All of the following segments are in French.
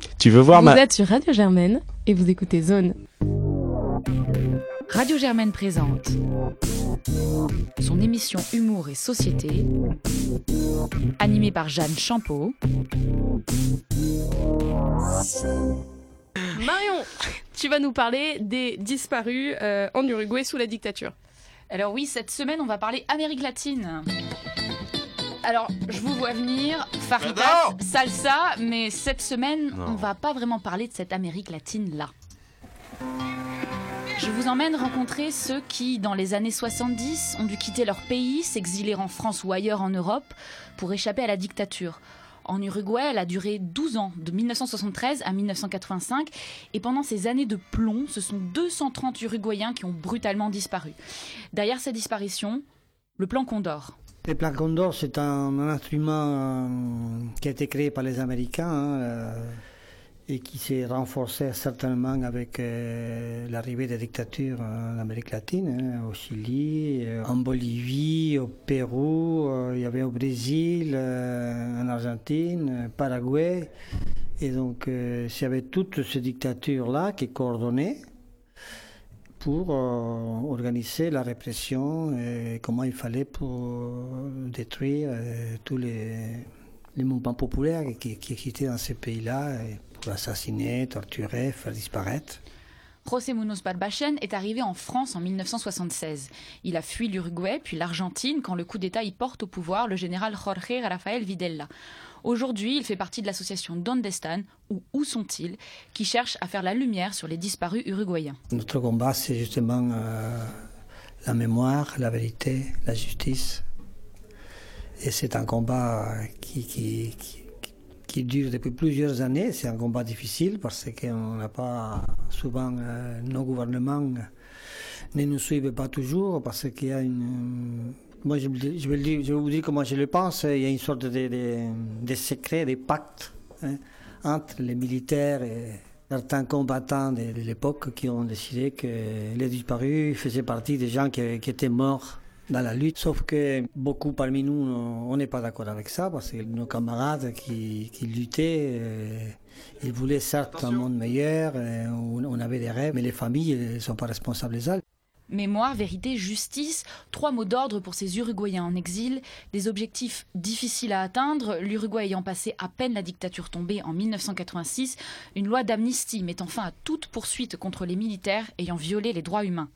Coucou. Tu veux voir vous ma... êtes sur Radio Germaine et vous écoutez Zone. Radio Germaine présente son émission Humour et Société, animée par Jeanne Champeau. Marion, tu vas nous parler des disparus euh, en Uruguay sous la dictature. Alors oui, cette semaine, on va parler Amérique latine. Alors, je vous vois venir, faritas, salsa, mais cette semaine, Non. on va pas vraiment parler de cette Amérique latine-là. Je vous emmène rencontrer ceux qui, dans les années 70, ont dû quitter leur pays, s'exiler en France ou ailleurs en Europe pour échapper à la dictature. En Uruguay, elle a duré 12 ans, de 1973 à 1985, et pendant ces années de plomb, ce sont 230 Uruguayens qui ont brutalement disparu. Derrière ces disparitions, le plan Condor. Le plan Condor, c'est un, instrument euh, qui a été créé par les Américains hein, euh, et qui s'est renforcé certainement avec euh, l'arrivée des dictatures en Amérique latine, hein, au Chili, en Bolivie, au Pérou, il y avait au Brésil, en Argentine, Paraguay. Et donc, il y avait toutes ces dictatures-là qui coordonnaient pour euh, organiser la répression et comment il fallait pour détruire euh, tous les, mouvements populaires qui, qui existaient dans ces pays-là, pour assassiner, torturer, faire disparaître. José Munoz Balbachen est arrivé en France en 1976. Il a fui l'Uruguay puis l'Argentine quand le coup d'État y porte au pouvoir le général Jorge Rafael Videla. Aujourd'hui, il fait partie de l'association Donde Están, ou Où sont-ils, qui cherche à faire la lumière sur les disparus uruguayens. Notre combat, c'est justement euh, la mémoire, la vérité, la justice. Et c'est un combat qui, qui dure depuis plusieurs années. C'est un combat difficile parce qu'on n'a pas souvent euh, nos gouvernements ne nous suivent pas toujours parce qu'il y a une. Moi, je, je, vais dire- je vais vous dire comment je le pense. Il y a une sorte de, de, de secret, de pacte hein, entre les militaires et certains combattants de, de l'époque qui ont décidé que les disparus faisaient partie des gens qui, qui étaient morts dans la lutte. Sauf que beaucoup parmi nous, on n'est pas d'accord avec ça parce que nos camarades qui, qui luttaient, euh, ils voulaient certes un monde meilleur, euh, on, on avait des rêves, mais les familles ne sont pas responsables de ça. Mémoire, vérité, justice, trois mots d'ordre pour ces Uruguayens en exil, des objectifs difficiles à atteindre, l'Uruguay ayant passé à peine la dictature tombée en 1986, une loi d'amnistie mettant fin à toute poursuite contre les militaires ayant violé les droits humains.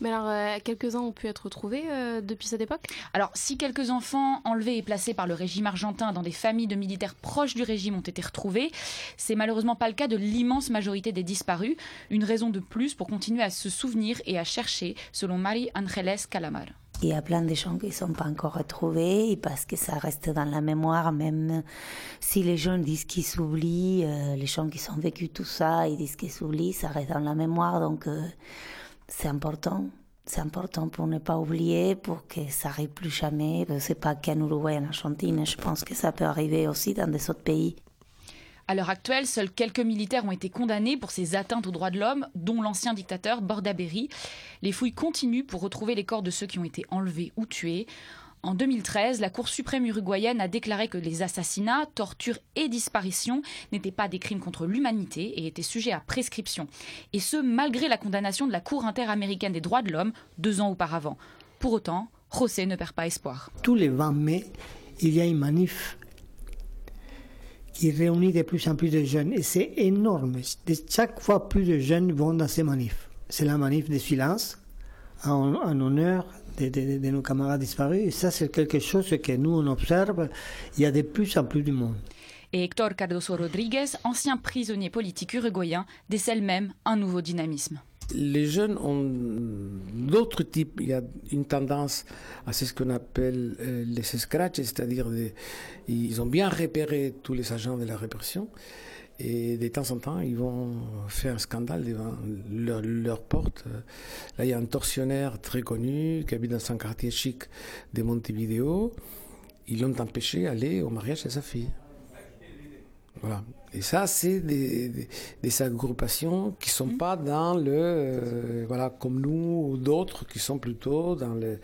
Mais alors, euh, quelques-uns ont pu être retrouvés euh, depuis cette époque? Alors, si quelques enfants enlevés et placés par le régime argentin dans des familles de militaires proches du régime ont été retrouvés, c'est malheureusement pas le cas de l'immense majorité des disparus, une raison de plus pour continuer à se souvenir et à chercher, selon Marie Angeles Calamar. Il y a plein de gens qui ne sont pas encore retrouvés et parce que ça reste dans la mémoire, même si les gens disent qu'ils s'oublient, euh, les gens qui ont vécu tout ça, ils disent qu'ils s'oublient, ça reste dans la mémoire, donc euh, c'est important. C'est important pour ne pas oublier, pour que ça arrive plus jamais. C'est pas qu'en Uruguay, en Argentine, je pense que ça peut arriver aussi dans des autres pays. À l'heure actuelle, seuls quelques militaires ont été condamnés pour ces atteintes aux droits de l'homme, dont l'ancien dictateur Bordaberry. Les fouilles continuent pour retrouver les corps de ceux qui ont été enlevés ou tués. En 2013, la Cour suprême uruguayenne a déclaré que les assassinats, tortures et disparitions n'étaient pas des crimes contre l'humanité et étaient sujets à prescription. Et ce, malgré la condamnation de la Cour interaméricaine des droits de l'homme deux ans auparavant. Pour autant, José ne perd pas espoir. Tous les 20 mai, il y a une manif qui réunit de plus en plus de jeunes. Et c'est énorme. Chaque fois, plus de jeunes vont dans ces manifs. C'est la manif de silence en, en honneur de, de- de nos camarades disparus. Et ça, c'est quelque chose que nous, on observe. Il y a de plus en plus de monde. Et Héctor Cardoso Rodriguez, ancien prisonnier politique uruguayen, décèle même un nouveau dynamisme. Les jeunes ont d'autres types. Il y a une tendance à ce qu'on appelle euh, les scratchs, c'est-à-dire ils ont bien repéré tous les agents de la répression et de temps en temps ils vont faire un scandale devant leur, leur porte. Là, il y a un tortionnaire très connu qui habite dans un quartier chic de Montevideo. Ils l'ont empêché d'aller au mariage de sa fille. Voilà. Et ça, c'est des, des, des agrupations qui sont pas dans le, euh, voilà, comme nous ou d'autres qui sont plutôt dans le,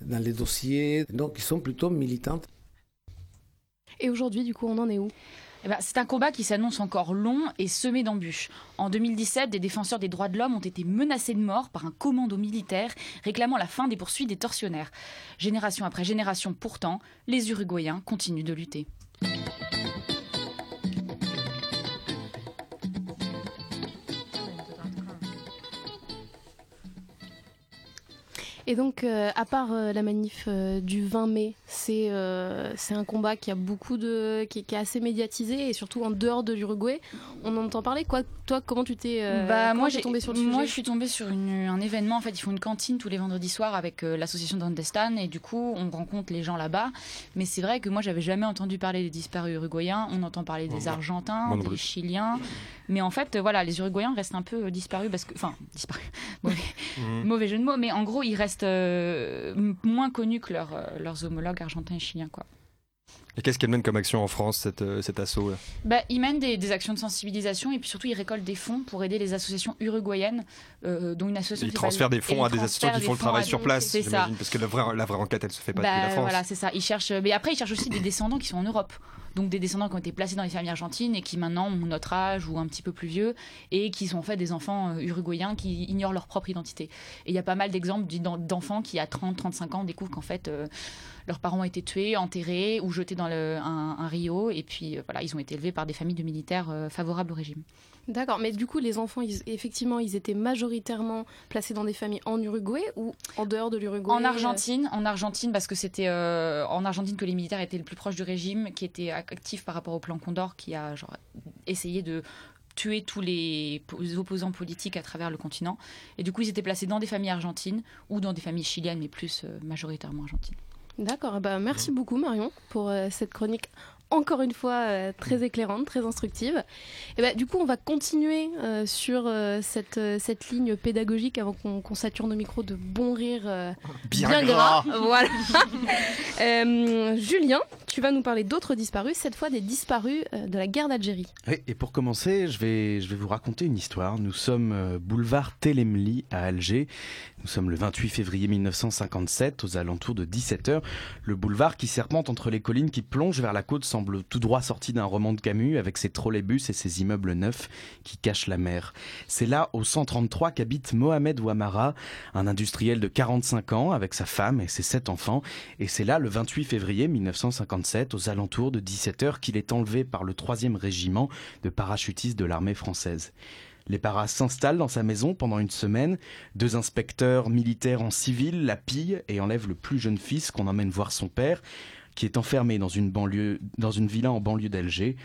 dans les dossiers, donc qui sont plutôt militantes. Et aujourd'hui, du coup, on en est où? Eh ben, C'est un combat qui s'annonce encore long et semé d'embûches. En 2017, des défenseurs des droits de l'homme ont été menacés de mort par un commando militaire réclamant la fin des poursuites des tortionnaires. Génération après génération, pourtant, les Uruguayens continuent de lutter. Et donc, euh, à part euh, la manif euh, du 20 mai, c'est c'est un combat qui a beaucoup de qui, est assez médiatisé et surtout en dehors de l'Uruguay, on entend parler. Quoi, toi, comment tu t'es bah, moi j'ai tombé sur le Moi, je suis tombée sur un événement. En fait, ils font une cantine tous les vendredis soirs avec l'association d'Andestan et du coup, on rencontre les gens là-bas. Mais c'est vrai que moi, j'avais jamais entendu parler des disparus uruguayens. On entend parler des Argentins, des Chiliens. Mais en fait, voilà, les Uruguayens restent un peu disparus parce que, enfin, disparus, mauvais, mmh. mauvais jeu de mots. Mais en gros, ils restent euh, moins connus que leurs, euh, leurs homologues argentins et chiliens. Quoi. Et qu'est-ce qu'elle mène comme action en France, cette, euh, cet assaut bah, Ils mènent des, des, actions de sensibilisation et puis surtout ils récoltent des fonds pour aider les associations uruguayennes, dont une association. Ils transfèrent des fonds à des associations qui font le travail sur place, ça. Parce que la vraie, la vraie enquête, elle se fait pas depuis la bah, France. Voilà, c'est ça. Ils cherchent, mais après ils cherchent aussi des descendants qui sont en Europe donc des descendants qui ont été placés dans les familles argentines et qui maintenant ont notre âge ou un petit peu plus vieux et qui sont en fait des enfants euh, uruguayens qui ignorent leur propre identité. Et il y a pas mal d'exemples d'enfants qui à 30, 35 ans découvrent qu'en fait euh, leurs parents ont été tués, enterrés ou jetés dans un, rio et puis euh, voilà, ils ont été élevés par des familles de militaires favorables au régime. D'accord, mais du coup, les enfants, effectivement, ils étaient majoritairement placés dans des familles en Uruguay ou en dehors de l'Uruguay En Argentine, en Argentine, parce que c'était euh, en Argentine que les militaires étaient le plus proches du régime, qui était actif par rapport au plan Condor, qui a genre, essayé de tuer tous les opposants politiques à travers le continent. Et du coup, ils étaient placés dans des familles argentines ou dans des familles chiliennes, mais plus euh, majoritairement argentines. D'accord, bah merci beaucoup Marion pour euh, cette chronique encore une fois euh, très éclairante, très instructive. Et bah, du coup, on va continuer euh, sur euh, cette, cette ligne pédagogique avant qu'on sature nos micros de bons rires bien, gras. voilà. Julien, tu vas nous parler d'autres disparus, cette fois des disparus de la guerre d'Algérie. Oui, et pour commencer, je vais, je vais vous raconter une histoire. Nous sommes boulevard Télémli à Alger. Nous sommes le 28 février 1957, aux alentours de 17h. Le boulevard qui serpente entre les collines qui plongent vers la côte semble tout droit sorti d'un roman de Camus, avec ses trolleybus et ses immeubles neufs qui cachent la mer. C'est là, au 133, qu'habite Mohamed Ouamara, un industriel de 45 ans, avec sa femme et ses sept enfants. Et c'est là, le 28 février 1957, aux alentours de 17h, qu'il est enlevé par le 3e régiment de parachutistes de l'armée française. Les paras s'installent dans sa maison pendant une semaine. Deux inspecteurs militaires en civil la pillent et enlèvent le plus jeune fils qu'on emmène voir son père, qui est enfermé dans une, villa en banlieue d'Alger.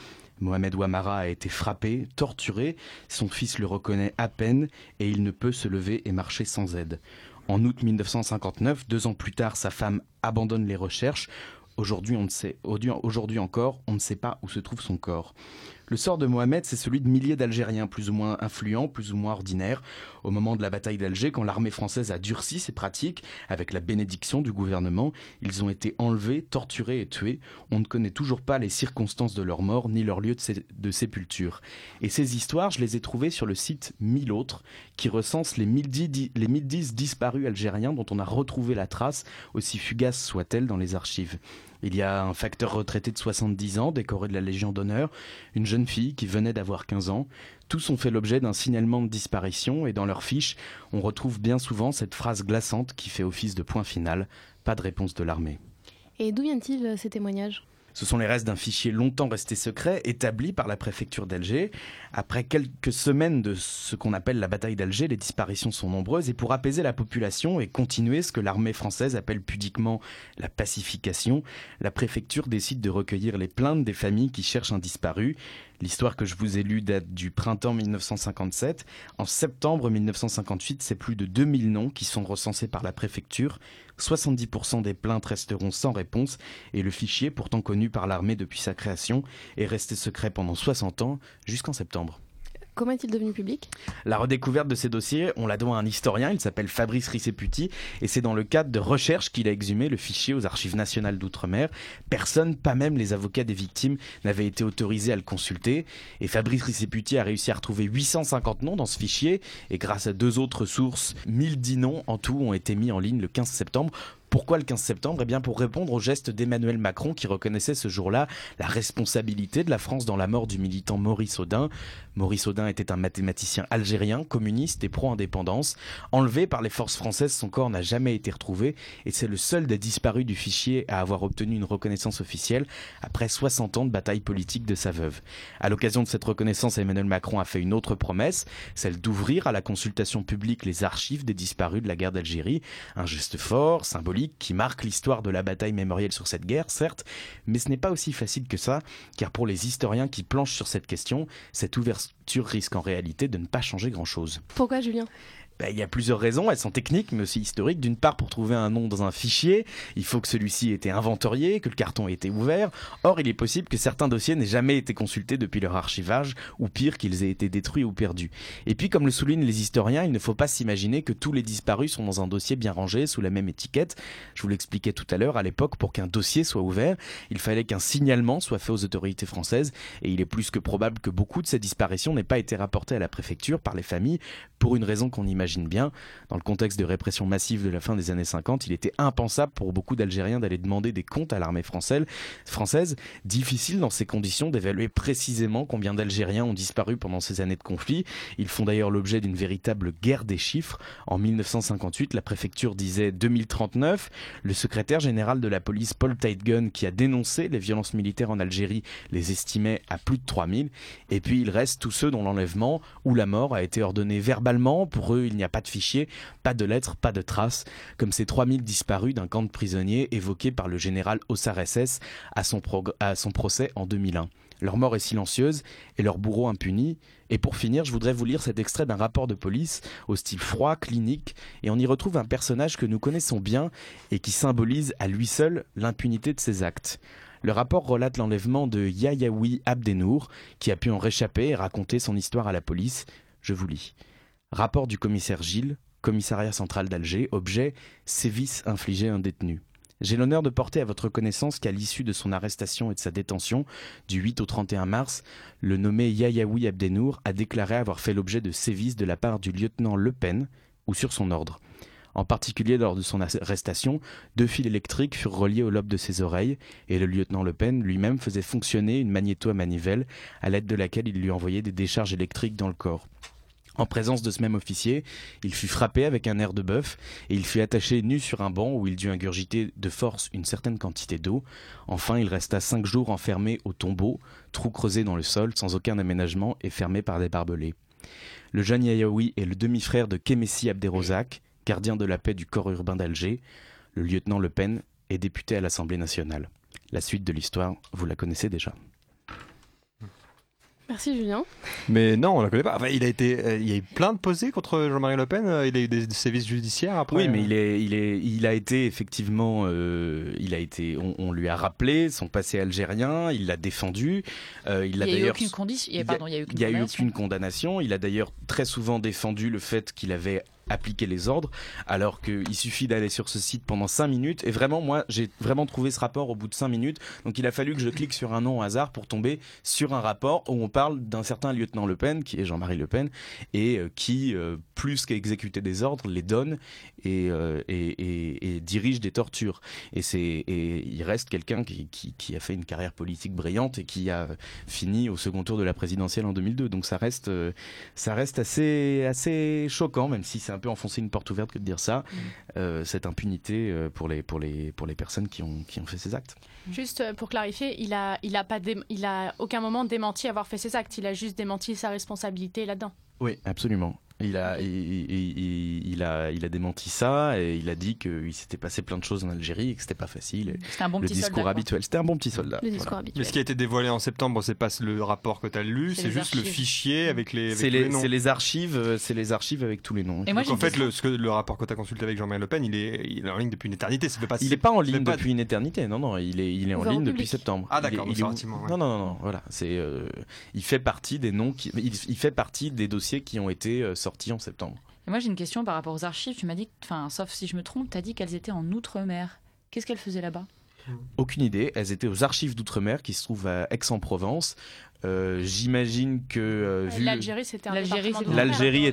Mohamed Ouamara a été frappé, torturé, son fils le reconnaît à peine et il ne peut se lever et marcher sans aide. En août 1959, deux ans plus tard, sa femme abandonne les recherches. Aujourd'hui, on ne sait, aujourd'hui encore, on ne sait pas où se trouve son corps. Le sort de Mohamed, c'est celui de milliers d'Algériens, plus ou moins influents, plus ou moins ordinaires. Au moment de la bataille d'Alger, quand l'armée française a durci ses pratiques, avec la bénédiction du gouvernement, ils ont été enlevés, torturés et tués. On ne connaît toujours pas les circonstances de leur mort, ni leur lieu de, sépulture. Et ces histoires, je les ai trouvées sur le site Mille autres, qui recense les 1010, les 1010 disparus algériens dont on a retrouvé la trace, aussi fugace soit-elle, dans les archives. Il y a un facteur retraité de 70 ans, décoré de la Légion d'honneur, une jeune fille qui venait d'avoir 15 ans. Tous ont fait l'objet d'un signalement de disparition et dans leurs fiches, on retrouve bien souvent cette phrase glaçante qui fait office de point final, pas de réponse de l'armée. Et d'où viennent-ils euh, ces témoignages? Ce sont les restes d'un fichier longtemps resté secret, établi par la préfecture d'Alger. Après quelques semaines de ce qu'on appelle la bataille d'Alger, les disparitions sont nombreuses et pour apaiser la population et continuer ce que l'armée française appelle pudiquement la pacification, la préfecture décide de recueillir les plaintes des familles qui cherchent un disparu. L'histoire que je vous ai lue date du printemps 1957. En septembre 1958, c'est plus de 2000 noms qui sont recensés par la préfecture. 70% des plaintes resteront sans réponse et le fichier, pourtant connu par l'armée depuis sa création, est resté secret pendant 60 ans jusqu'en septembre. Comment est-il devenu public? La redécouverte de ces dossiers, on la doit à un historien, il s'appelle Fabrice Risseputi, et c'est dans le cadre de recherche qu'il a exhumé le fichier aux archives nationales d'outre-mer. Personne, pas même les avocats des victimes, n'avait été autorisé à le consulter, et Fabrice Risseputi a réussi à retrouver 850 noms dans ce fichier, et grâce à deux autres sources, 1010 noms en tout ont été mis en ligne le 15 septembre Pourquoi le 15 septembre? Eh bien pour répondre au geste d'Emmanuel Macron qui reconnaissait ce jour-là la responsabilité de la France dans la mort du militant Maurice Audin. Maurice Audin était un mathématicien algérien, communiste et pro-indépendance. Enlevé par les forces françaises, son corps n'a jamais été retrouvé et c'est le seul des disparus du fichier à avoir obtenu une reconnaissance officielle après 60 ans de bataille politique de sa veuve. À l'occasion de cette reconnaissance, Emmanuel Macron a fait une autre promesse, celle d'ouvrir à la consultation publique les archives des disparus de la guerre d'Algérie. Un geste fort, symbolique, qui marque l'histoire de la bataille mémorielle sur cette guerre, certes, mais ce n'est pas aussi facile que ça, car pour les historiens qui planchent sur cette question, cette ouverture risque en réalité de ne pas changer grand-chose. Pourquoi Julien? Il y a plusieurs raisons, elles sont techniques mais aussi historiques. D'une part, pour trouver un nom dans un fichier, il faut que celui-ci ait été inventorié, que le carton ait été ouvert. Or, il est possible que certains dossiers n'aient jamais été consultés depuis leur archivage, ou pire, qu'ils aient été détruits ou perdus. Et puis, comme le soulignent les historiens, il ne faut pas s'imaginer que tous les disparus sont dans un dossier bien rangé, sous la même étiquette. Je vous l'expliquais tout à l'heure, à l'époque, pour qu'un dossier soit ouvert, il fallait qu'un signalement soit fait aux autorités françaises, et il est plus que probable que beaucoup de ces disparitions n'aient pas été rapportées à la préfecture par les familles, pour une raison qu'on imagine bien. Dans le contexte de répression massive de la fin des années 50, il était impensable pour beaucoup d'Algériens d'aller demander des comptes à l'armée française. Difficile dans ces conditions d'évaluer précisément combien d'Algériens ont disparu pendant ces années de conflit. Ils font d'ailleurs l'objet d'une véritable guerre des chiffres. En 1958, la préfecture disait 2039. Le secrétaire général de la police, Paul Tightgun, qui a dénoncé les violences militaires en Algérie, les estimait à plus de 3000. Et puis il reste tous ceux dont l'enlèvement ou la mort a été ordonné verbalement. Pour eux, il n'y a pas de fichier, pas de lettres, pas de traces, comme ces 3000 disparus d'un camp de prisonniers évoqué par le général Ossar SS à son, à son procès en 2001. Leur mort est silencieuse et leur bourreau impuni. Et pour finir, je voudrais vous lire cet extrait d'un rapport de police au style froid, clinique, et on y retrouve un personnage que nous connaissons bien et qui symbolise à lui seul l'impunité de ses actes. Le rapport relate l'enlèvement de Yayaoui Abdenour, qui a pu en réchapper et raconter son histoire à la police. Je vous lis. Rapport du commissaire Gilles, commissariat central d'Alger, objet sévices infligés à un détenu. J'ai l'honneur de porter à votre connaissance qu'à l'issue de son arrestation et de sa détention, du 8 au 31 mars, le nommé Yayaoui Abdenour a déclaré avoir fait l'objet de sévices de la part du lieutenant Le Pen, ou sur son ordre. En particulier lors de son arrestation, deux fils électriques furent reliés au lobe de ses oreilles, et le lieutenant Le Pen lui-même faisait fonctionner une magnéto à manivelle, à l'aide de laquelle il lui envoyait des décharges électriques dans le corps. En présence de ce même officier, il fut frappé avec un air de bœuf et il fut attaché nu sur un banc où il dut ingurgiter de force une certaine quantité d'eau. Enfin, il resta cinq jours enfermé au tombeau, trou creusé dans le sol, sans aucun aménagement et fermé par des barbelés. Le jeune Yayaoui est le demi-frère de Kemessi Abderozak, gardien de la paix du corps urbain d'Alger. Le lieutenant Le Pen est député à l'Assemblée nationale. La suite de l'histoire, vous la connaissez déjà. Merci Julien. Mais non, on ne la connaît pas. il a été, euh, il y a eu plein de posés contre Jean-Marie Le Pen. Euh, il a eu des, services judiciaires après. Oui, mais il est, il est, il a été effectivement, euh, il a été, on, lui a rappelé son passé algérien. Il l'a défendu. il, il a eu aucune condition. Il y a, eu aucune condamnation. Il a d'ailleurs très souvent défendu le fait qu'il avait appliquer les ordres, alors qu'il suffit d'aller sur ce site pendant 5 minutes. Et vraiment, moi, j'ai vraiment trouvé ce rapport au bout de 5 minutes. Donc il a fallu que je clique sur un nom au hasard pour tomber sur un rapport où on parle d'un certain lieutenant Le Pen, qui est Jean-Marie Le Pen, et euh, qui, euh, plus qu'exécuter des ordres, les donne euh, et, et, dirige des tortures. Et, c'est, il reste quelqu'un qui, qui, a fait une carrière politique brillante et qui a fini au second tour de la présidentielle en 2002. Donc ça reste, ça reste assez, assez choquant, même si c'est un peu enfoncer une porte ouverte que de dire ça, mm. euh, cette impunité euh, pour, les, pour, les, pour les personnes qui ont, qui ont fait ces actes. Juste euh, pour clarifier, il a, il a, pas il a aucun moment démenti avoir fait ces actes, il a juste démenti sa responsabilité là-dedans. Oui, absolument. Il a, il, a, il a démenti ça et il a dit qu'il s'était passé plein de choses en Algérie et que c'était pas facile. C'était un bon le petit discours habituel. C'était un bon petit soldat. Le discours habituel. Mais ce qui a été dévoilé en septembre, c'est pas le rapport que tu as lu, c'est juste le fichier avec les. C'est les, les, archives, euh, c'est les archives avec tous les noms. Et moi, Donc en fait, le, ce que, le rapport que tu as consulté avec Jean-Marie Le Pen, il est, il est en ligne depuis une éternité. Pas, il n'est pas en ligne depuis une éternité. Non, non, il est, il est en ligne depuis septembre. Ah d'accord. Non, non, non, voilà. C'est, euh, il fait partie des noms qui, il fait partie des dossiers qui ont été euh, en septembre moi, j'ai une question par rapport aux archives. Tu m'as dit, enfin, sauf si je me trompe, tu as dit qu'elles étaient en Outre-mer. Qu'est-ce qu'elles faisaient là-bas? Aucune idée. Elles étaient aux archives d'outre-mer qui se trouvent à Aix-en-Provence. Euh, J'imagine que euh, vu L'Algérie, c'était un L'Algérie, était oui, l'Algérie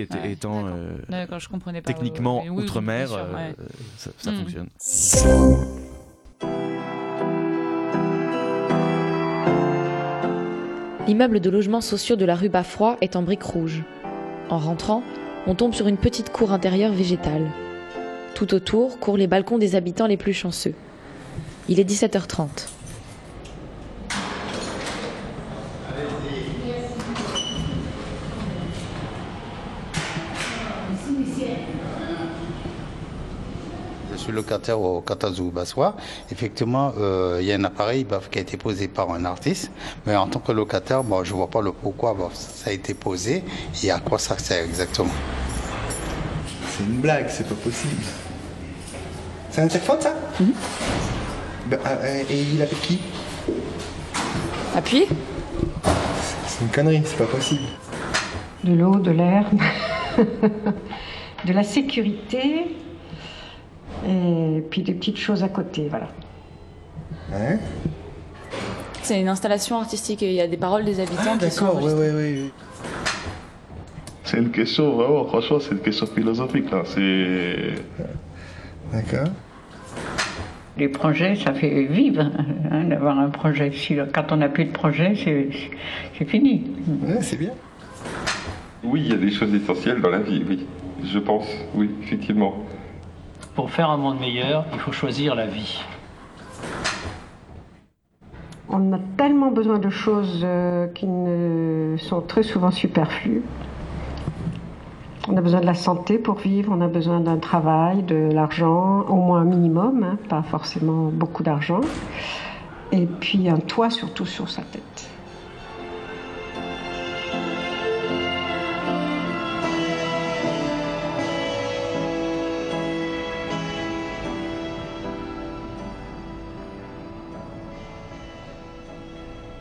était- Ouais, étant d'accord. euh, je comprenais pas. techniquement Oui, oui, oui, outre-mer, euh, ouais. ça, ça Mm. fonctionne. L'immeuble de logements sociaux de la rue Bafroy est en briques rouges. En rentrant, on tombe sur une petite cour intérieure végétale. Tout autour courent les balcons des habitants les plus chanceux. Il est 17h30. Suis locataire au Katazou Bassois. Effectivement, euh, il y a un appareil bah, qui a été posé par un artiste, mais en tant que locataire, bon, je ne vois pas le pourquoi bah, ça a été posé et à quoi ça sert exactement. C'est une blague, c'est pas possible. C'est un interphone ça? Ben, ah, euh, Et il appelle qui? Appuyez C'est une connerie, c'est pas possible. de l'eau, de l'air, de la sécurité, et puis des petites choses à côté, voilà. Hein C'est une installation artistique et il y a des paroles des habitants Ah, qui sont d'accord, oui, oui, oui. C'est une question, vraiment, franchement, c'est une question philosophique, là. C'est. D'accord. Les projets, ça fait vivre hein, d'avoir un projet. Si, quand on n'a plus de projet, c'est c'est fini. Ouais, c'est bien. Oui, il y a des choses essentielles dans la vie, oui. Je pense, oui, effectivement. Pour faire un monde meilleur, il faut choisir la vie. On a tellement besoin de choses euh, qui sont très souvent superflues. On a besoin de la santé pour vivre, on a besoin d'un travail, de l'argent, au moins un minimum, hein, pas forcément beaucoup d'argent. Et puis un toit surtout sur sa tête.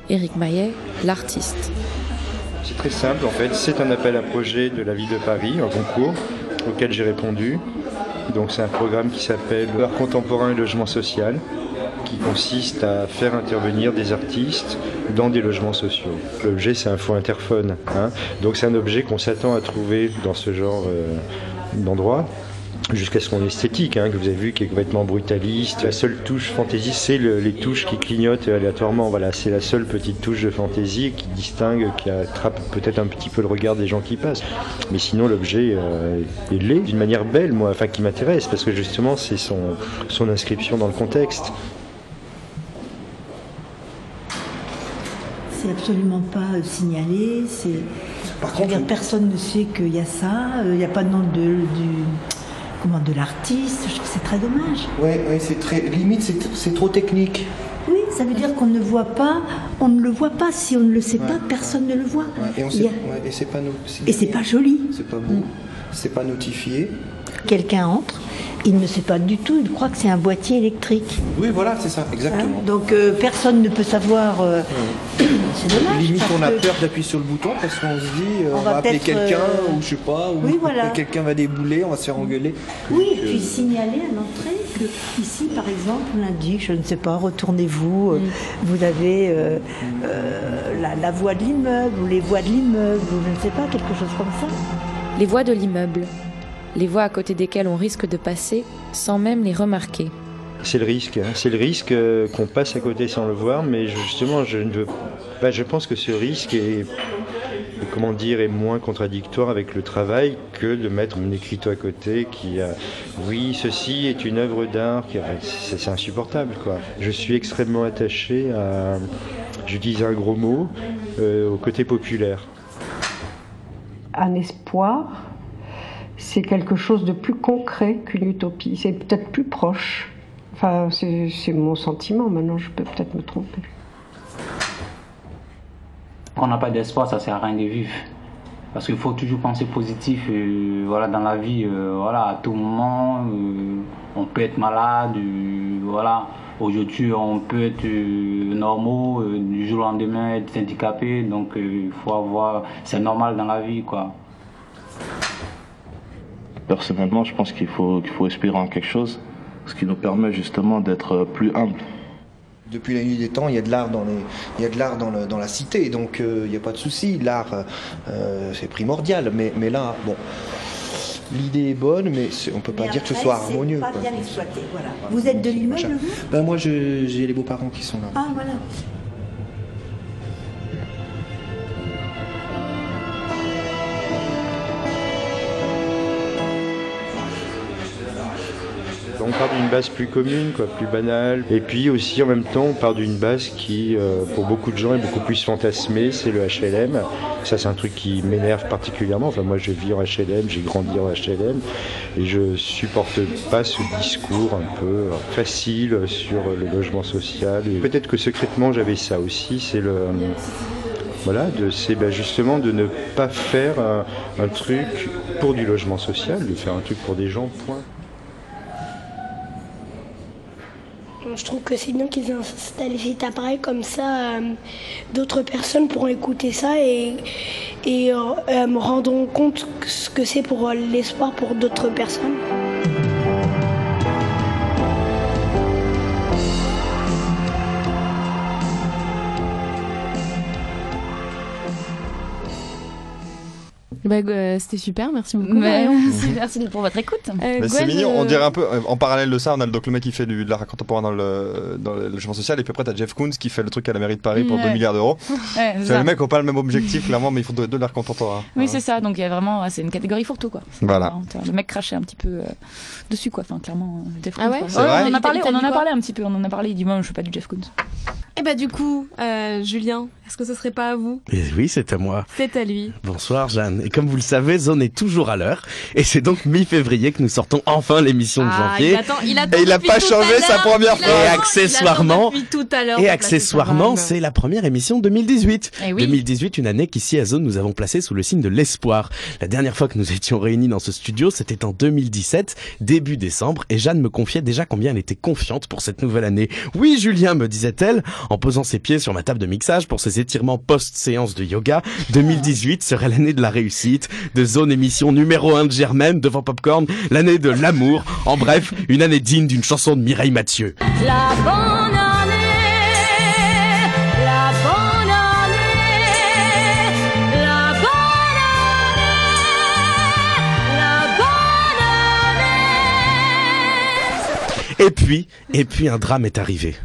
Éric Maillet, l'artiste. C'est très simple en fait, c'est un appel à projet de la ville de Paris, un concours auquel j'ai répondu. Donc c'est un programme qui s'appelle Art contemporain et logement social, qui consiste à faire intervenir des artistes dans des logements sociaux. L'objet c'est un faux interphone, hein. donc c'est un objet qu'on s'attend à trouver dans ce genre euh, d'endroit jusqu'à son esthétique, hein, que vous avez vu, qui est complètement brutaliste. La seule touche fantaisie, c'est le- les touches qui clignotent aléatoirement. Voilà, c'est la seule petite touche de fantaisie qui distingue, qui attrape peut-être un petit peu le regard des gens qui passent. Mais sinon, l'objet euh, est laid d'une manière belle, moi, enfin qui m'intéresse, parce que justement, c'est son, son inscription dans le contexte. C'est absolument pas euh, signalé. C'est. veux dire, personne ne sait qu'il y a ça. euh, Il n'y a pas de nom de, du, de l'artiste. Je trouve que c'est très dommage. Ouais, ouais, c'est très. Limite, c'est trop technique. Oui, ça veut dire qu'on ne voit pas. On ne le voit pas. Si on ne le sait pas, personne ne le voit. Ouais, et a- et c'est pas no- Et c'est pas joli. C'est pas beau. C'est pas notifié. Quelqu'un entre, il ne sait pas du tout. Il croit que c'est un boîtier électrique. Oui, voilà, c'est ça, exactement. Hein, Donc euh, personne ne peut savoir. euh, c'est dommage. Limite, on a que- peur d'appuyer sur le bouton parce qu'on se dit, euh, On on, va va appeler quelqu'un euh, ou je sais pas, ou Oui, voilà. quelqu'un va débouler, on va se faire engueuler. Oui, et puis euh, signaler à l'entrée que ici, par exemple, on indique, je ne sais pas, retournez-vous, euh, vous avez euh, euh, la, la voie de l'immeuble ou les voies de l'immeuble ou je ne sais pas, quelque chose comme ça. Les voies de l'immeuble. Les voies à côté desquelles on risque de passer sans même les remarquer. C'est le risque, hein. c'est le risque euh, qu'on passe à côté sans le voir, mais justement, je ne veux bah, je pense que ce risque est, comment dire, est moins contradictoire avec le travail que de mettre un écriteau à côté qui a, oui, ceci est une œuvre d'art, c'est insupportable, quoi. Je suis extrêmement attaché à, j'utilise un gros mot, euh, au côté populaire. Un espoir, c'est quelque chose de plus concret qu'une utopie. C'est peut-être plus proche. Enfin, c'est mon sentiment. Maintenant, je peux peut-être me tromper. On n'a pas d'espoir, ça sert à rien de vivre. Parce qu'il faut toujours penser positif. euh, voilà, dans la vie, euh, voilà, à tout moment, euh, on peut être malade. voilà, aujourd'hui, on peut être normaux, du jour au lendemain, être handicapé. Donc, il faut avoir. C'est normal dans la vie, quoi. Personnellement, je pense qu'il faut, qu'il faut espérer en quelque chose. ce qui nous permet justement d'être plus humbles. Depuis la nuit des temps, il y a de l'art dans, les, il y a de l'art dans, le, dans la cité, donc euh, il n'y a pas de souci. L'art, euh, c'est primordial, mais, mais là, bon, l'idée est bonne, mais c'est- on peut pas Mais dire que ce soit c'est harmonieux. pas quoi. bien exploité, voilà. Vous êtes de l'immeuble, vous? Ben, moi, je- j'ai les beaux-parents qui sont là. Ah, voilà. Part d'une base plus commune, quoi, plus banale. Et puis aussi, en même temps, on part d'une base qui, euh, pour beaucoup de gens, est beaucoup plus fantasmée, c'est le HLM. Ça, c'est un truc qui m'énerve particulièrement. Enfin, moi, je vis en HLM, j'ai grandi en HLM, et je supporte pas ce discours un peu euh, facile sur le logement social. Peut-être que secrètement, j'avais ça aussi, c'est le... euh, Voilà, c'est ben, justement de ne pas faire un, un truc pour du logement social, de faire un truc pour des gens, point. Je trouve que c'est bien qu'ils aient installé cet appareil comme ça, euh, d'autres personnes pourront écouter ça et, euh, euh, me rendront compte ce que c'est pour l'espoir pour d'autres personnes. Bah, euh, C'était super, merci beaucoup. Mais- Marion. merci pour votre écoute. Euh, Mais c'est mignon, on euh, dirait un peu, euh, en parallèle de ça, on a le donc le mec qui fait du, de l'art contemporain dans le, dans le logement social, et puis après t'as Jeff Koons qui fait le truc à la mairie de Paris pour Ouais. 2 milliards d'euros. Ouais, c'est les mecs qui n'ont pas le même objectif, clairement, mais ils font de, de l'art contemporain. Oui, c'est ça. Donc il y a vraiment, ouais, c'est une catégorie fourre-tout quoi. Voilà. Le mec crachait un petit peu euh, dessus quoi. Enfin clairement, Jeff Ah Koons, ouais. C'est vrai On en a parlé, t'a on en dit a quoi parlé un petit peu. On en a parlé. Il dit moi, je suis pas du Jeff Koons. Et bah du coup, euh, Julien, est-ce que ce serait pas à vous? Et oui, c'est à moi. C'est à lui. Bonsoir Jeanne. Et comme vous le savez, Zone est toujours à l'heure. Et c'est donc mi-février que nous sortons enfin l'émission de Ah, janvier. il attend, il attend Et il a depuis pas changé sa première fois. Et accessoirement- tout à Et accessoirement, c'est la première émission 2018. Eh oui. 2018, une année qu'ici à Zone nous avons placée sous le signe de l'espoir. La dernière fois que nous étions réunis dans ce studio, c'était en 2017, début décembre, et Jeanne me confiait déjà combien elle était confiante pour cette nouvelle année. Oui, Julien, me disait-elle, en posant ses pieds sur ma table de mixage pour ses étirements post-séance de yoga, 2018 serait l'année de la réussite, de Zone émission numéro 1 de Germaine devant Popcorn, l'année de l'amour, en bref, une année digne d'une chanson de Mireille Mathieu. La bonne année, la bonne année, la bonne année, la bonne année. Et puis, et puis un drame est arrivé.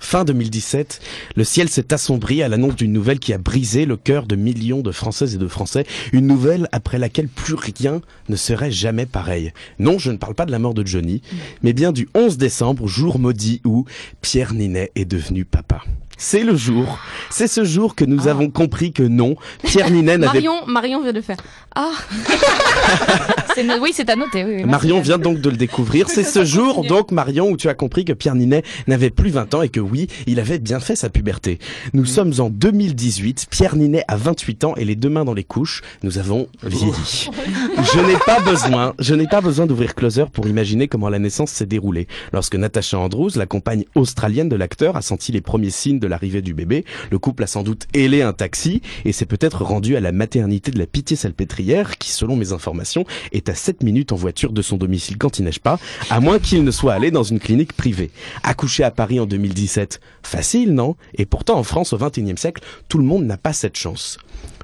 Fin 2017, le ciel s'est assombri à l'annonce d'une nouvelle qui a brisé le cœur de millions de Françaises et de Français. Une nouvelle après laquelle plus rien ne serait jamais pareil. Non, je ne parle pas de la mort de Johnny, mais bien du 11 décembre, jour maudit où Pierre Ninet est devenu papa. C'est le jour, c'est ce jour que nous avons compris que non, Pierre Ninet n'avait Marion, Marion vient de faire. Ah no- Oui, c'est à noter. Oui. Marion vient donc de le découvrir. C'est ce jour, donc, Marion, où tu as compris que Pierre Ninet n'avait plus 20 ans et que oui, il avait bien fait sa puberté. Nous sommes en 2018. Pierre Ninet a 28 ans et les deux mains dans les couches. Nous avons vieilli. Je n'ai pas besoin, je n'ai pas besoin d'ouvrir Closer pour imaginer comment la naissance s'est déroulée. Lorsque Natasha Andrews, la compagne australienne de l'acteur, a senti les premiers signes de l'arrivée du bébé, le couple a sans doute ailé un taxi et s'est peut-être rendu à la maternité de la Pitié-Salpêtrière, qui, selon mes informations, est à 7 minutes en voiture de son domicile quand il neige pas, à moins qu'il ne soit allé dans une clinique privée. Accoucher à Paris en 2017, facile, non? Et pourtant, en France, au XXIe siècle, tout le monde n'a pas cette chance.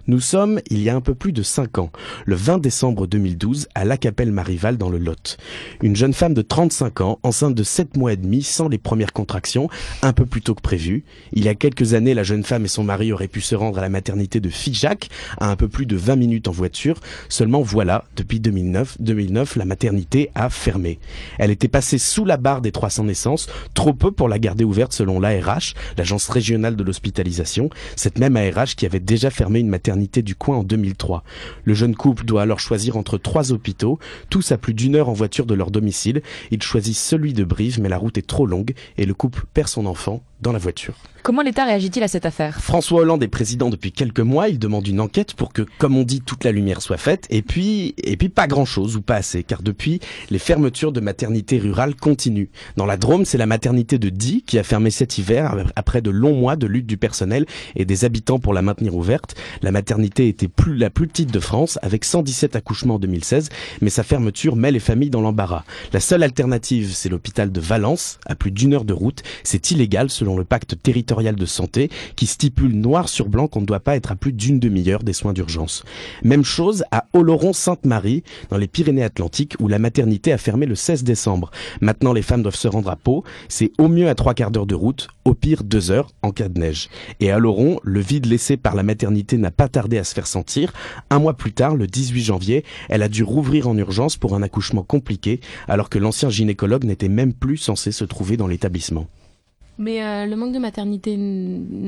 Nous sommes, il y a un peu plus de 5 ans, le 20 décembre 2012, à La Capelle Marival dans le Lot. Une jeune femme de 35 ans, enceinte de 7 mois et demi, sans les premières contractions, un peu plus tôt que prévu. Il y a quelques années, la jeune femme et son mari auraient pu se rendre à la maternité de Figeac, à un peu plus de 20 minutes en voiture. Seulement voilà, depuis 2009, 2009, la maternité a fermé. Elle était passée sous la barre des 300 naissances, trop peu pour la garder ouverte selon l'ARH, l'agence régionale de l'hospitalisation, cette même ARH qui avait déjà fermé une maternité du coin en 2003. Le jeune couple doit alors choisir entre trois hôpitaux, tous à plus d'une heure en voiture de leur domicile. Ils choisissent celui de Brive, mais la route est trop longue et le couple perd son enfant dans la voiture. Comment l'État réagit-il à cette affaire? François Hollande est président depuis quelques mois. Il demande une enquête pour que, comme on dit, toute la lumière soit faite. Et puis, et puis pas grand chose ou pas assez, car depuis, les fermetures de maternités rurales continuent. Dans la Drôme, c'est la maternité de Die qui a fermé cet hiver après de longs mois de lutte du personnel et des habitants pour la maintenir ouverte. La maternité était plus, la plus petite de France, avec 117 accouchements en 2016, mais sa fermeture met les familles dans l'embarras. La seule alternative, c'est l'hôpital de Valence, à plus d'une heure de route. C'est illégal selon le pacte territorial de santé qui stipule noir sur blanc qu'on ne doit pas être à plus d'une demi-heure des soins d'urgence. Même chose à Oloron-Sainte-Marie, dans les Pyrénées-Atlantiques, où la maternité a fermé le 16 décembre. Maintenant, les femmes doivent se rendre à Pau. C'est au mieux à trois quarts d'heure de route, au pire deux heures en cas de neige. Et à Oloron, le vide laissé par la maternité n'a pas tardé à se faire sentir. Un mois plus tard, le 18 janvier, elle a dû rouvrir en urgence pour un accouchement compliqué, alors que l'ancien gynécologue n'était même plus censé se trouver dans l'établissement. Mais euh, le manque de maternité,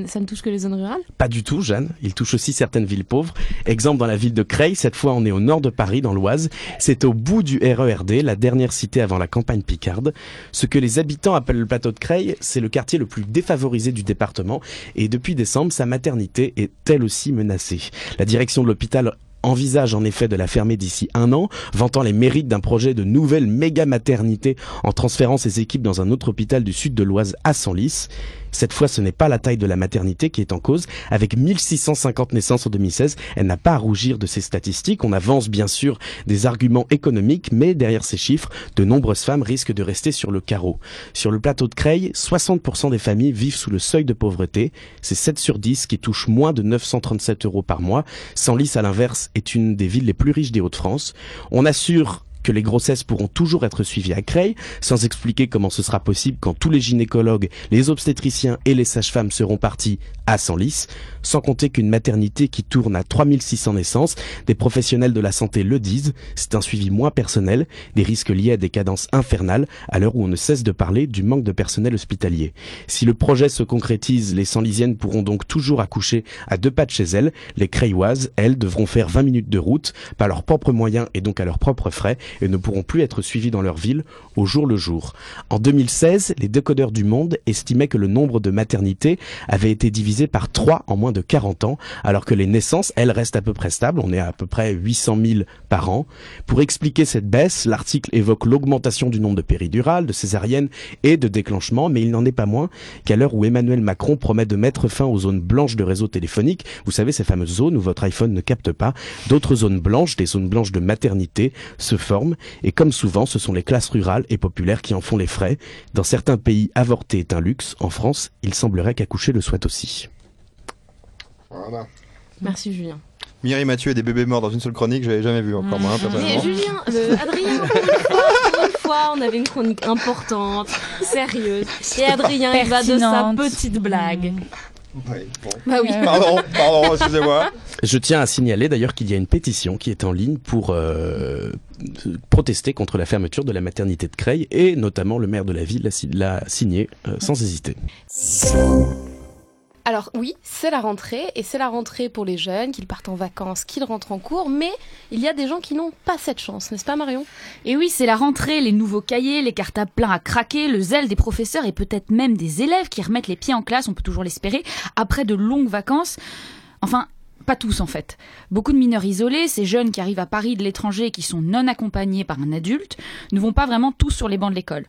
ça ne touche que les zones rurales? Pas du tout, Jeanne. Il touche aussi certaines villes pauvres. Exemple dans la ville de Creil, cette fois on est au nord de Paris, dans l'Oise. C'est au bout du RERD, la dernière cité avant la campagne picarde. Ce que les habitants appellent le plateau de Creil, c'est le quartier le plus défavorisé du département. Et depuis décembre, sa maternité est elle aussi menacée. La direction de l'hôpital envisage en effet de la fermer d'ici un an, vantant les mérites d'un projet de nouvelle méga maternité en transférant ses équipes dans un autre hôpital du sud de l'Oise à Senlis. Cette fois, ce n'est pas la taille de la maternité qui est en cause. Avec 1650 naissances en 2016, elle n'a pas à rougir de ces statistiques. On avance bien sûr des arguments économiques, mais derrière ces chiffres, de nombreuses femmes risquent de rester sur le carreau. Sur le plateau de Creil, 60% des familles vivent sous le seuil de pauvreté. C'est 7 sur 10 qui touchent moins de 937 euros par mois. Senlis, à l'inverse, est une des villes les plus riches des Hauts-de-France. On assure que les grossesses pourront toujours être suivies à Creil, sans expliquer comment ce sera possible quand tous les gynécologues, les obstétriciens et les sages-femmes seront partis à Senlis, sans compter qu'une maternité qui tourne à 3600 naissances, des professionnels de la santé le disent, c'est un suivi moins personnel, des risques liés à des cadences infernales, à l'heure où on ne cesse de parler du manque de personnel hospitalier. Si le projet se concrétise, les Senlisiennes pourront donc toujours accoucher à deux pas de chez elles, les Creilloises, elles, devront faire 20 minutes de route, par leurs propres moyens et donc à leurs propres frais, et ne pourront plus être suivies dans leur ville au jour le jour. En 2016, les décodeurs du monde estimaient que le nombre de maternités avait été divisé par 3 en moins de 40 ans, alors que les naissances, elles, restent à peu près stables. On est à, à peu près 800 000 par an. Pour expliquer cette baisse, l'article évoque l'augmentation du nombre de péridurales, de césariennes et de déclenchements, mais il n'en est pas moins qu'à l'heure où Emmanuel Macron promet de mettre fin aux zones blanches de réseau téléphonique, vous savez, ces fameuses zones où votre iPhone ne capte pas, d'autres zones blanches, des zones blanches de maternité, se forment, et comme souvent, ce sont les classes rurales et populaires qui en font les frais. Dans certains pays, avorter est un luxe. En France, il semblerait qu'accoucher le soit aussi. Voilà. Merci Julien. Mireille Mathieu et des bébés morts dans une seule chronique, je l'avais jamais vu encore moi, hein, Mais personnellement. Julien, euh, Adrien, pour une, fois, pour une fois, on avait une chronique importante, sérieuse. Et Adrien, il va de sa petite blague. Oui, bon. Bah oui. Pardon, pardon, excusez-moi. Je tiens à signaler d'ailleurs qu'il y a une pétition qui est en ligne pour euh, protester contre la fermeture de la maternité de Creil et notamment le maire de la ville l'a si- l'a signé euh, sans hésiter. Alors oui, c'est la rentrée, et c'est la rentrée pour les jeunes, qu'ils partent en vacances, qu'ils rentrent en cours, mais il y a des gens qui n'ont pas cette chance, n'est-ce pas Marion? Et oui, c'est la rentrée, les nouveaux cahiers, les cartables pleins à craquer, le zèle des professeurs et peut-être même des élèves qui remettent les pieds en classe, on peut toujours l'espérer, après de longues vacances. Enfin, pas tous en fait. Beaucoup de mineurs isolés, ces jeunes qui arrivent à Paris de l'étranger et qui sont non accompagnés par un adulte, ne vont pas vraiment tous sur les bancs de l'école.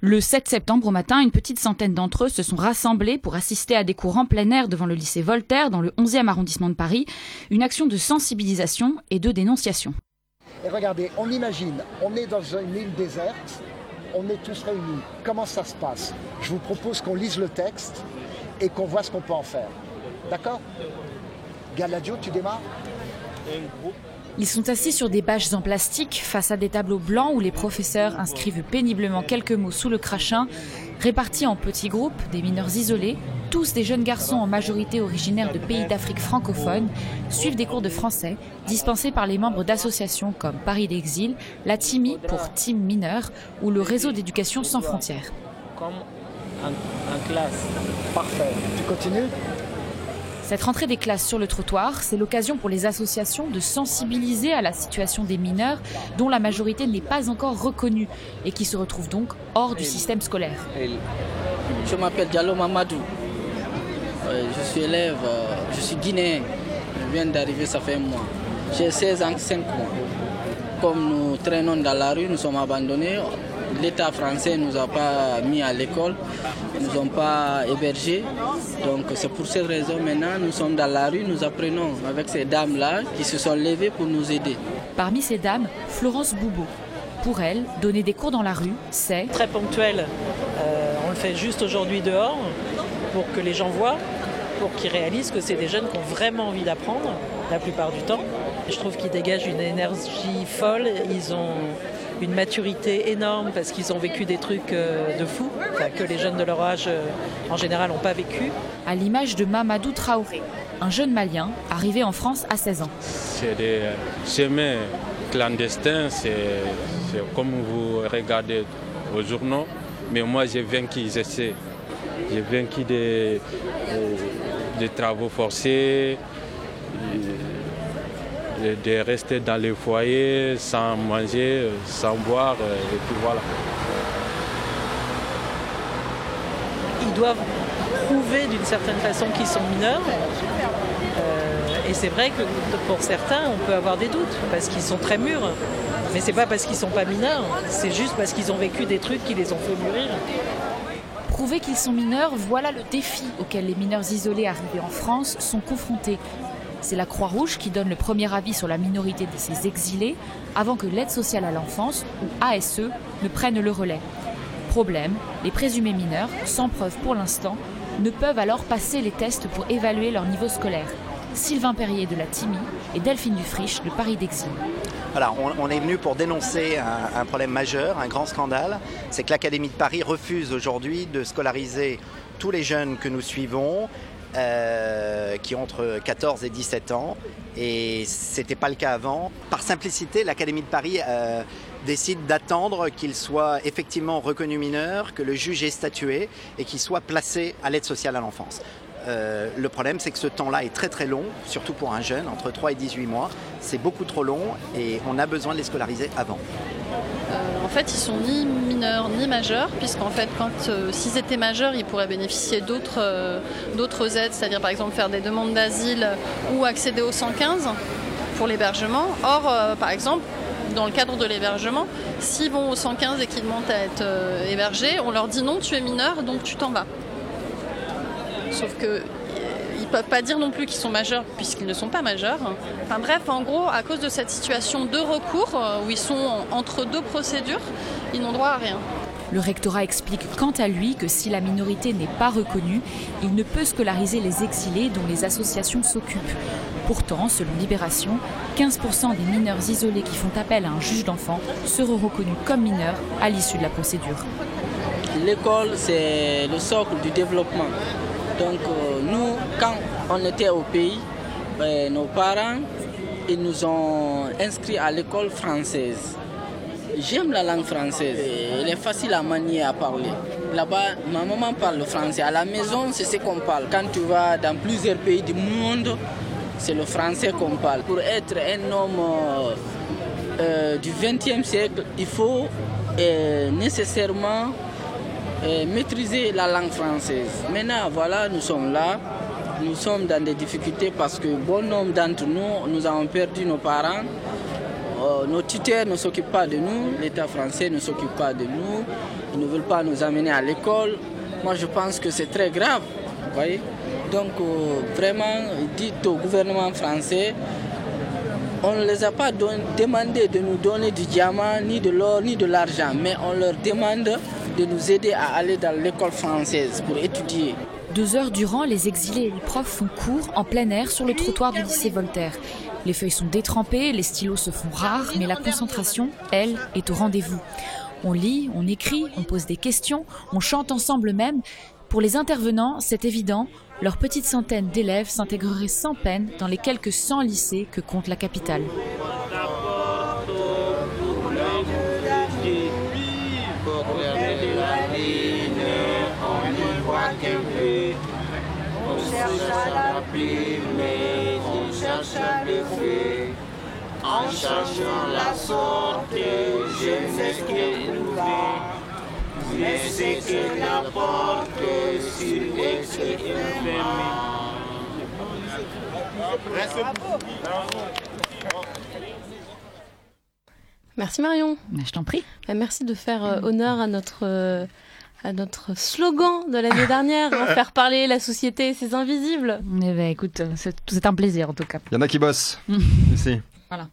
Le 7 septembre au matin, une petite centaine d'entre eux se sont rassemblés pour assister à des cours en plein air devant le lycée Voltaire dans le 11e arrondissement de Paris, une action de sensibilisation et de dénonciation. Et regardez, on imagine, on est dans une île déserte, on est tous réunis. Comment ça se passe? Je vous propose qu'on lise le texte et qu'on voit ce qu'on peut en faire. D'accord? Galadio, tu démarres? Ils sont assis sur des bâches en plastique face à des tableaux blancs où les professeurs inscrivent péniblement quelques mots sous le crachin, répartis en petits groupes, des mineurs isolés, tous des jeunes garçons en majorité originaires de pays d'Afrique francophone, suivent des cours de français dispensés par les membres d'associations comme Paris d'Exil, la TIMI pour Team Mineur ou le Réseau d'éducation sans frontières. Comme en, en classe. Parfait. Tu continues? Cette rentrée des classes sur le trottoir, c'est l'occasion pour les associations de sensibiliser à la situation des mineurs dont la majorité n'est pas encore reconnue et qui se retrouvent donc hors du système scolaire. Je m'appelle Diallo Mamadou. Euh, je suis élève, euh, je suis guinéen. Je viens d'arriver, ça fait un mois. J'ai 16 ans, 5 mois. Comme nous traînons dans la rue, nous sommes abandonnés. L'État français ne nous a pas mis à l'école, ne nous ont pas hébergés. Donc c'est pour cette raison maintenant nous sommes dans la rue, nous apprenons avec ces dames-là qui se sont levées pour nous aider. Parmi ces dames, Florence Boubeau. Pour elle, donner des cours dans la rue, c'est Très ponctuel. Euh, on le fait juste aujourd'hui dehors pour que les gens voient, pour qu'ils réalisent que c'est des jeunes qui ont vraiment envie d'apprendre la plupart du temps. Je trouve qu'ils dégagent une énergie folle. Ils ont une maturité énorme parce qu'ils ont vécu des trucs euh, de fou que les jeunes de leur âge euh, en général n'ont pas vécu. à l'image de Mamadou Traoré, un jeune malien arrivé en France à 16 ans. C'est des euh, chemins clandestins, c'est c'est comme vous regardez aux journaux, mais moi j'ai vaincu, j'essaie. J'ai vaincu des, des travaux forcés, de rester dans les foyers sans manger, sans boire, euh, et puis voilà. Ils doivent prouver d'une certaine façon qu'ils sont mineurs. Euh, et c'est vrai que pour certains, on peut avoir des doutes parce qu'ils sont très mûrs. Mais c'est pas parce qu'ils sont pas mineurs, c'est juste parce qu'ils ont vécu des trucs qui les ont fait mûrir. Prouver qu'ils sont mineurs, voilà le défi auquel les mineurs isolés arrivés en France sont confrontés. C'est la Croix-Rouge qui donne le premier avis sur la minorité de ces exilés avant que l'aide sociale à l'enfance, ou ASE, ne prenne le relais. Problème, les présumés mineurs, sans preuve pour l'instant, ne peuvent alors passer les tests pour évaluer leur niveau scolaire. Sylvain Perrier de la TIMI et Delphine Dufriche de Paris d'Exil. On, est venu pour dénoncer un problème majeur, un grand scandale. C'est que l'Académie de Paris refuse aujourd'hui de scolariser tous les jeunes que nous suivons, euh, qui ont entre 14 et 17 ans. Et ce n'était pas le cas avant. Par simplicité, l'Académie de Paris euh, décide d'attendre qu'ils soient effectivement reconnus mineurs, que le juge ait statué et qu'ils soient placés à l'aide sociale à l'enfance. Euh, le problème, c'est que ce temps-là est très très long, surtout pour un jeune, entre 3 et 18 mois. C'est beaucoup trop long et on a besoin de les scolariser avant. En fait, ils sont ni mineurs ni majeurs, puisqu'en fait, quand euh, s'ils étaient majeurs, ils pourraient bénéficier d'autres euh, d'autres aides, c'est-à-dire par exemple faire des demandes d'asile ou accéder au 115 pour l'hébergement. Or, euh, par exemple, dans le cadre de l'hébergement, s'ils vont au 115 et qu'ils demandent à être hébergés, on leur dit non, tu es mineur, donc tu t'en vas. Sauf que peuvent pas dire non plus qu'ils sont majeurs puisqu'ils ne sont pas majeurs. Enfin bref, en gros, à cause de cette situation de recours euh, où ils sont en- entre deux procédures, ils n'ont droit à rien. Le rectorat explique quant à lui que si la minorité n'est pas reconnue, il ne peut scolariser les exilés dont les associations s'occupent. Pourtant, selon Libération, 15% des mineurs isolés qui font appel à un juge d'enfant seront reconnus comme mineurs à l'issue de la procédure. L'école, c'est le socle du développement. Donc euh, nous, quand on était au pays, ben, nos parents, ils nous ont inscrits à l'école française. J'aime la langue française. Elle est facile à manier, à parler. Là-bas, ma maman parle le français. À la maison, c'est ce qu'on parle. Quand tu vas dans plusieurs pays du monde, c'est le français qu'on parle. Pour être un homme euh, euh, du XXe siècle, il faut euh, nécessairement euh, maîtriser la langue française. Maintenant, voilà, nous sommes là. Nous sommes dans des difficultés parce que bon nombre d'entre nous, nous avons perdu nos parents. Euh, nos tuteurs ne s'occupent pas de nous, l'État français ne s'occupe pas de nous, ils ne veulent pas nous amener à l'école. Moi, je pense que c'est très grave. voyez Donc, euh, vraiment, dites au gouvernement français, on ne les a pas demandé de nous donner du diamant, ni de l'or, ni de l'argent, mais on leur demande de nous aider à aller dans l'école française pour étudier. Deux heures durant, les exilés et les profs font cours en plein air sur le trottoir du lycée Voltaire. Les feuilles sont détrempées, les stylos se font rares, mais la concentration, elle, est au rendez-vous. On lit, on écrit, on pose des questions, on chante ensemble même. Pour les intervenants, c'est évident, leur petite centaine d'élèves s'intégreraient sans peine dans les quelques 100 lycées que compte la capitale. Cherche à la pluie, mais on cherche à le. En cherchant la sorte, je ne sais que trouver. mais c'est que la porte sur est fermée. Merci Marion. Je t'en prie. Bah, Merci de faire euh, honneur à notre, euh, à notre slogan de l'année dernière, hein, faire parler la société et ses invisibles. Eh ben, écoute, c'est c'est un plaisir en tout cas. Il y en a qui bossent. Ici. Voilà.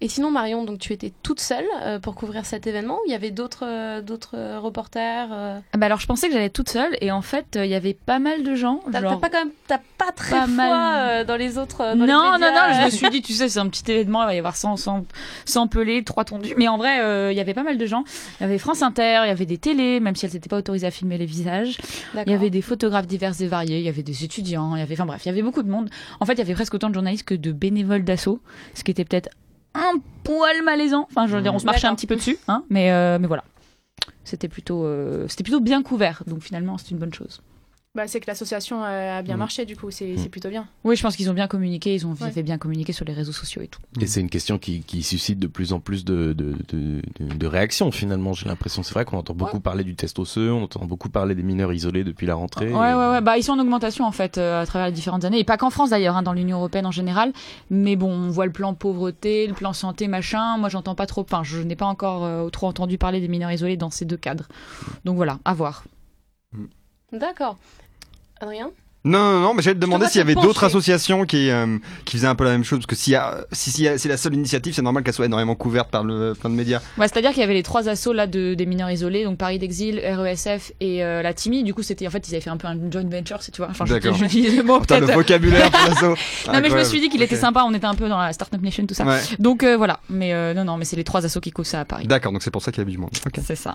Et sinon, Marion, donc tu étais toute seule euh, pour couvrir cet événement ou il y avait d'autres euh, d'autres euh, reporters euh? Ah bah alors je pensais que j'allais toute seule et en fait il y avait pas mal de gens. T'as genre- pas quand même, pas très Pas foi mal. dans les autres. Non, les non, non, je me suis dit, tu sais, c'est un petit événement, il va y avoir 100, 100, 100 pelés, 3 tondus. Mais en vrai, il y avait pas mal de gens. Il y avait France Inter, il y avait des télés, même si elles n'étaient pas autorisées à filmer les visages. Il y avait des photographes divers et variés, il y avait des étudiants, il y avait, enfin bref, il y avait beaucoup de monde. En fait, il y avait presque autant de journalistes que de bénévoles d'assaut, ce qui était peut-être un poil malaisant. Enfin, je veux dire, on se marchait un petit peu dessus, hein, mais, euh, mais voilà. C'était plutôt, euh, c'était plutôt bien couvert, donc finalement, c'est une bonne chose. Bah, c'est que l'association a bien Mm. marché, du coup, c'est c'est plutôt bien. Oui, je pense qu'ils ont bien communiqué, ils ont Ouais. avaient bien communiqué sur les réseaux sociaux et tout. Et c'est une question qui, qui suscite de plus en plus de, de, de, de- de réactions finalement. J'ai l'impression, c'est vrai qu'on entend beaucoup parler du test osseux, on entend beaucoup parler des mineurs isolés depuis la rentrée. Ouais, ouais, ouais. Bah, ils sont en augmentation en fait euh, à travers les différentes années, et pas qu'en France d'ailleurs, hein, dans l'Union européenne en général. Mais bon, on voit le plan pauvreté, le plan santé, machin. Moi, j'entends pas trop. Enfin, je n'ai pas encore euh, trop entendu parler des mineurs isolés dans ces deux cadres. Donc voilà, à voir. D'accord. Adrien? Non, non, non, mais j'allais te demander s'il y avait d'autres associations qui, euh, qui faisaient un peu la même chose. Parce que s'il y a, si, si c'est la seule initiative, c'est normal qu'elle soit énormément couverte par le, plein de médias. Ouais, c'est-à-dire qu'il y avait les trois assos là de, des mineurs isolés, donc Paris d'Exil, RESF et euh, la TIMI. Du coup, c'était en fait, ils avaient fait un peu un joint venture, si tu vois. Enfin, je- D'accord. j'utilise le mot Putain, le vocabulaire pour l'asso. non, mais je me suis dit qu'il était sympa. On était un peu dans la Startup Nation, tout ça. Ouais. Donc euh, voilà. Mais euh, non, non, mais c'est les trois assos qui causent ça à Paris. D'accord, donc c'est pour ça qu'il y avait du monde. Ok. C'est ça.